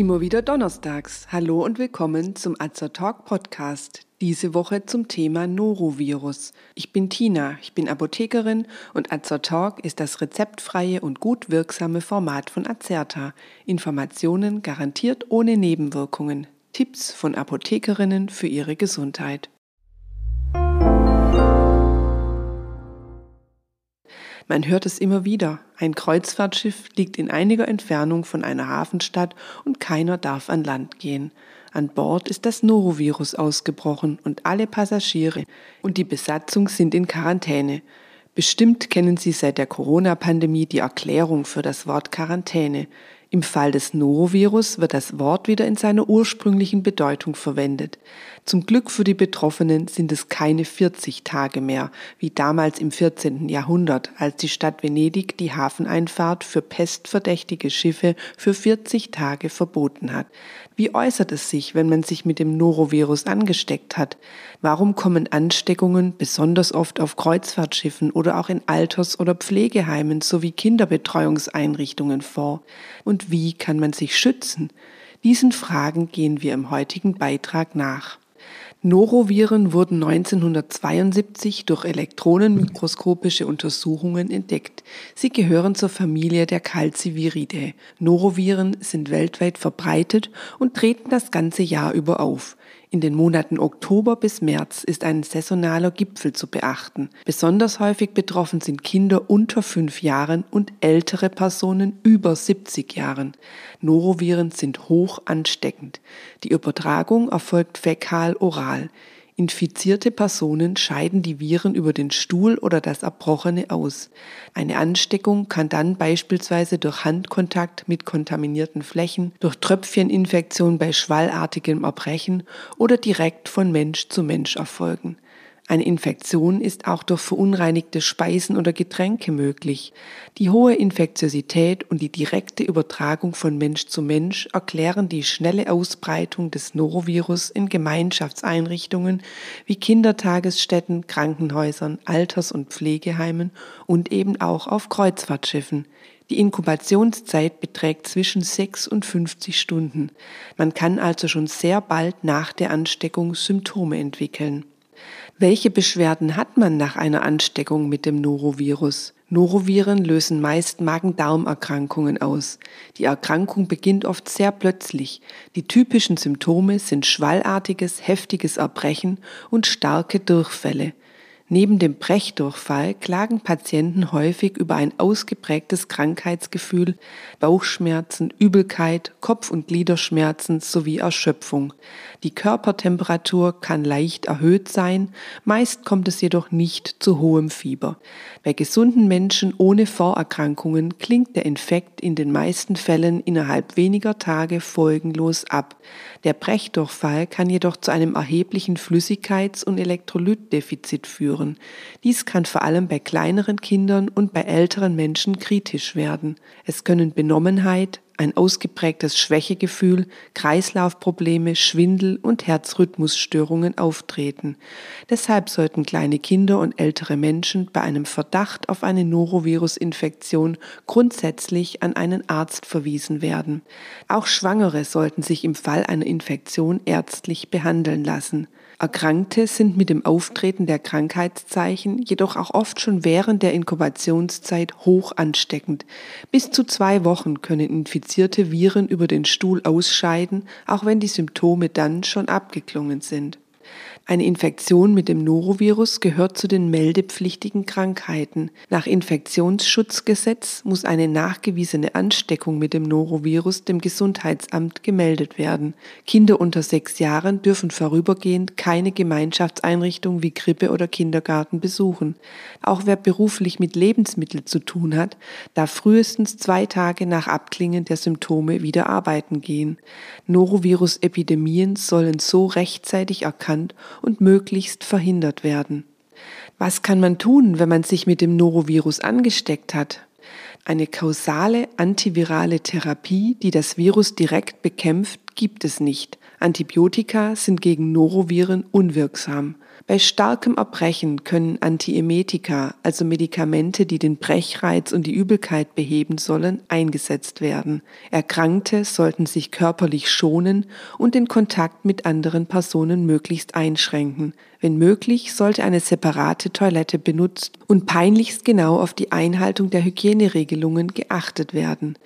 Immer wieder donnerstags. Hallo und willkommen zum Azer Talk Podcast. Diese Woche zum Thema Norovirus. Ich bin Tina, ich bin Apothekerin und Azer Talk ist das rezeptfreie und gut wirksame Format von Azerta. Informationen garantiert ohne Nebenwirkungen. Tipps von Apothekerinnen für ihre Gesundheit. Man hört es immer wieder. Ein Kreuzfahrtschiff liegt in einiger Entfernung von einer Hafenstadt und keiner darf an Land gehen. An Bord ist das Norovirus ausgebrochen und alle Passagiere und die Besatzung sind in Quarantäne. Bestimmt kennen Sie seit der Corona-Pandemie die Erklärung für das Wort Quarantäne. Im Fall des Norovirus wird das Wort wieder in seiner ursprünglichen Bedeutung verwendet. Zum Glück für die Betroffenen sind es keine 40 Tage mehr, wie damals im 14. Jahrhundert, als die Stadt Venedig die Hafeneinfahrt für pestverdächtige Schiffe für 40 Tage verboten hat. Wie äußert es sich, wenn man sich mit dem Norovirus angesteckt hat? Warum kommen Ansteckungen besonders oft auf Kreuzfahrtschiffen oder auch in Alters- oder Pflegeheimen sowie Kinderbetreuungseinrichtungen vor? Und wie kann man sich schützen? Diesen Fragen gehen wir im heutigen Beitrag nach. Noroviren wurden 1972 durch elektronenmikroskopische Untersuchungen entdeckt. Sie gehören zur Familie der Calciviridae. Noroviren sind weltweit verbreitet und treten das ganze Jahr über auf. In den Monaten Oktober bis März ist ein saisonaler Gipfel zu beachten. Besonders häufig betroffen sind Kinder unter fünf Jahren und ältere Personen über 70 Jahren. Noroviren sind hoch ansteckend. Die Übertragung erfolgt fäkal-oral. Infizierte Personen scheiden die Viren über den Stuhl oder das Erbrochene aus. Eine Ansteckung kann dann beispielsweise durch Handkontakt mit kontaminierten Flächen, durch Tröpfcheninfektion bei schwallartigem Erbrechen oder direkt von Mensch zu Mensch erfolgen. Eine Infektion ist auch durch verunreinigte Speisen oder Getränke möglich. Die hohe Infektiosität und die direkte Übertragung von Mensch zu Mensch erklären die schnelle Ausbreitung des Norovirus in Gemeinschaftseinrichtungen wie Kindertagesstätten, Krankenhäusern, Alters- und Pflegeheimen und eben auch auf Kreuzfahrtschiffen. Die Inkubationszeit beträgt zwischen 6 und 50 Stunden. Man kann also schon sehr bald nach der Ansteckung Symptome entwickeln. Welche Beschwerden hat man nach einer Ansteckung mit dem Norovirus? Noroviren lösen meist Magen-Darm-Erkrankungen aus. Die Erkrankung beginnt oft sehr plötzlich. Die typischen Symptome sind schwallartiges, heftiges Erbrechen und starke Durchfälle. Neben dem Brechdurchfall klagen Patienten häufig über ein ausgeprägtes Krankheitsgefühl, Bauchschmerzen, Übelkeit, Kopf- und Gliederschmerzen sowie Erschöpfung. Die Körpertemperatur kann leicht erhöht sein, meist kommt es jedoch nicht zu hohem Fieber. Bei gesunden Menschen ohne Vorerkrankungen klingt der Infekt in den meisten Fällen innerhalb weniger Tage folgenlos ab. Der Brechdurchfall kann jedoch zu einem erheblichen Flüssigkeits- und Elektrolytdefizit führen führen. Dies kann vor allem bei kleineren Kindern und bei älteren Menschen kritisch werden. Es können Benommenheit, ein ausgeprägtes Schwächegefühl, Kreislaufprobleme, Schwindel und Herzrhythmusstörungen auftreten. Deshalb sollten kleine Kinder und ältere Menschen bei einem Verdacht auf eine Norovirusinfektion grundsätzlich an einen Arzt verwiesen werden. Auch Schwangere sollten sich im Fall einer Infektion ärztlich behandeln lassen. Erkrankte sind mit dem Auftreten der Krankheitszeichen jedoch auch oft schon während der Inkubationszeit hoch ansteckend. Bis zu zwei Wochen können infizierte Viren über den Stuhl ausscheiden, auch wenn die Symptome dann schon abgeklungen sind. Eine Infektion mit dem Norovirus gehört zu den meldepflichtigen Krankheiten. Nach Infektionsschutzgesetz muss eine nachgewiesene Ansteckung mit dem Norovirus dem Gesundheitsamt gemeldet werden. Kinder unter sechs Jahren dürfen vorübergehend keine Gemeinschaftseinrichtung wie Krippe oder Kindergarten besuchen. Auch wer beruflich mit Lebensmitteln zu tun hat, darf frühestens zwei Tage nach Abklingen der Symptome wieder arbeiten gehen. Norovirus-Epidemien sollen so rechtzeitig erkannt und möglichst verhindert werden. Was kann man tun, wenn man sich mit dem Norovirus angesteckt hat? Eine kausale antivirale Therapie, die das Virus direkt bekämpft, gibt es nicht. Antibiotika sind gegen Noroviren unwirksam. Bei starkem Erbrechen können Antiemetika, also Medikamente, die den Brechreiz und die Übelkeit beheben sollen, eingesetzt werden. Erkrankte sollten sich körperlich schonen und den Kontakt mit anderen Personen möglichst einschränken. Wenn möglich, sollte eine separate Toilette benutzt und peinlichst genau auf die Einhaltung der Hygieneregelungen geachtet werden.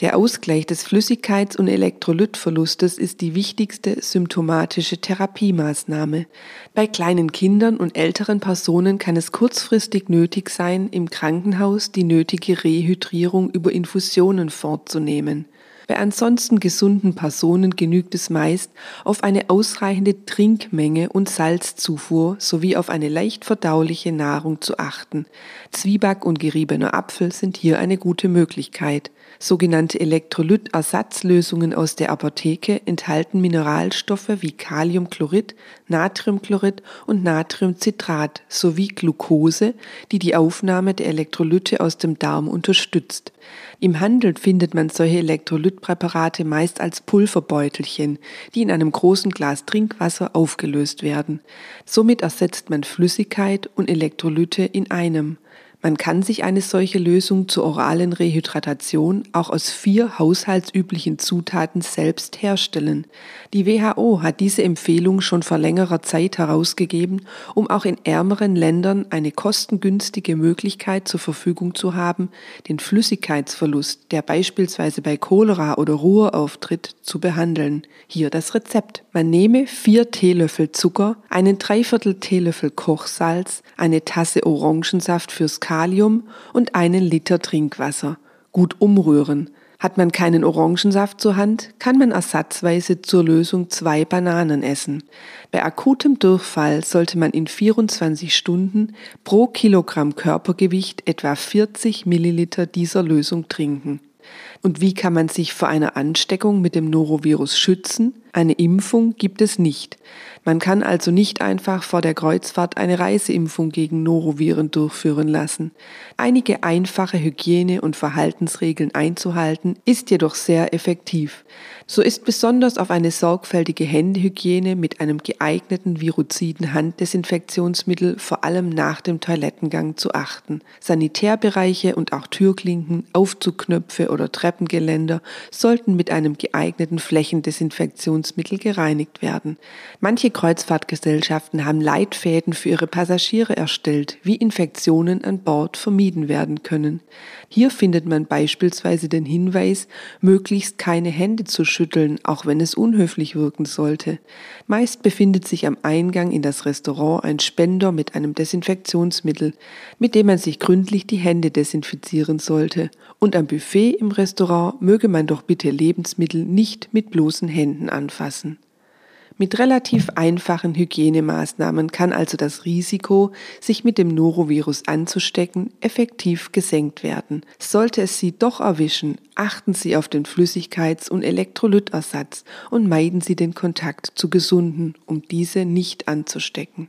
Der Ausgleich des Flüssigkeits- und Elektrolytverlustes ist die wichtigste symptomatische Therapiemaßnahme. Bei kleinen Kindern und älteren Personen kann es kurzfristig nötig sein, im Krankenhaus die nötige Rehydrierung über Infusionen fortzunehmen. Bei ansonsten gesunden Personen genügt es meist, auf eine ausreichende Trinkmenge und Salzzufuhr sowie auf eine leicht verdauliche Nahrung zu achten. Zwieback und geriebener Apfel sind hier eine gute Möglichkeit. Sogenannte Elektrolytersatzlösungen aus der Apotheke enthalten Mineralstoffe wie Kaliumchlorid, Natriumchlorid und Natriumcitrat sowie Glucose, die die Aufnahme der Elektrolyte aus dem Darm unterstützt. Im Handel findet man solche Elektrolytpräparate meist als Pulverbeutelchen, die in einem großen Glas Trinkwasser aufgelöst werden. Somit ersetzt man Flüssigkeit und Elektrolyte in einem. Man kann sich eine solche Lösung zur oralen Rehydratation auch aus vier haushaltsüblichen Zutaten selbst herstellen. Die WHO hat diese Empfehlung schon vor längerer Zeit herausgegeben, um auch in ärmeren Ländern eine kostengünstige Möglichkeit zur Verfügung zu haben, den Flüssigkeitsverlust, der beispielsweise bei Cholera oder Ruhr auftritt, zu behandeln. Hier das Rezept. Man nehme vier Teelöffel Zucker, einen Dreiviertel Teelöffel Kochsalz, eine Tasse Orangensaft fürs Kalium und einen Liter Trinkwasser. Gut umrühren. Hat man keinen Orangensaft zur Hand, kann man ersatzweise zur Lösung zwei Bananen essen. Bei akutem Durchfall sollte man in 24 Stunden pro Kilogramm Körpergewicht etwa 40 Milliliter dieser Lösung trinken. Und wie kann man sich vor einer Ansteckung mit dem Norovirus schützen? Eine Impfung gibt es nicht. Man kann also nicht einfach vor der Kreuzfahrt eine Reiseimpfung gegen Noroviren durchführen lassen. Einige einfache Hygiene- und Verhaltensregeln einzuhalten, ist jedoch sehr effektiv. So ist besonders auf eine sorgfältige Händehygiene mit einem geeigneten viruziden Handdesinfektionsmittel vor allem nach dem Toilettengang zu achten. Sanitärbereiche und auch Türklinken, Aufzugknöpfe oder Treppengeländer sollten mit einem geeigneten Flächendesinfektionsmittel gereinigt werden. Manche Kreuzfahrtgesellschaften haben Leitfäden für ihre Passagiere erstellt, wie Infektionen an Bord vermieden werden können. Hier findet man beispielsweise den Hinweis, möglichst keine Hände zu schütteln, auch wenn es unhöflich wirken sollte. Meist befindet sich am Eingang in das Restaurant ein Spender mit einem Desinfektionsmittel, mit dem man sich gründlich die Hände desinfizieren sollte. Und am Buffet im Restaurant möge man doch bitte Lebensmittel nicht mit bloßen Händen anfassen. Mit relativ einfachen Hygienemaßnahmen kann also das Risiko, sich mit dem Norovirus anzustecken, effektiv gesenkt werden. Sollte es Sie doch erwischen, achten Sie auf den Flüssigkeits- und Elektrolytersatz und meiden Sie den Kontakt zu Gesunden, um diese nicht anzustecken.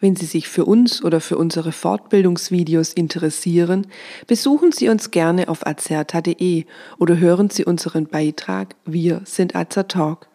Wenn Sie sich für uns oder für unsere Fortbildungsvideos interessieren, besuchen Sie uns gerne auf azerta.de oder hören Sie unseren Beitrag Wir sind Azertalk.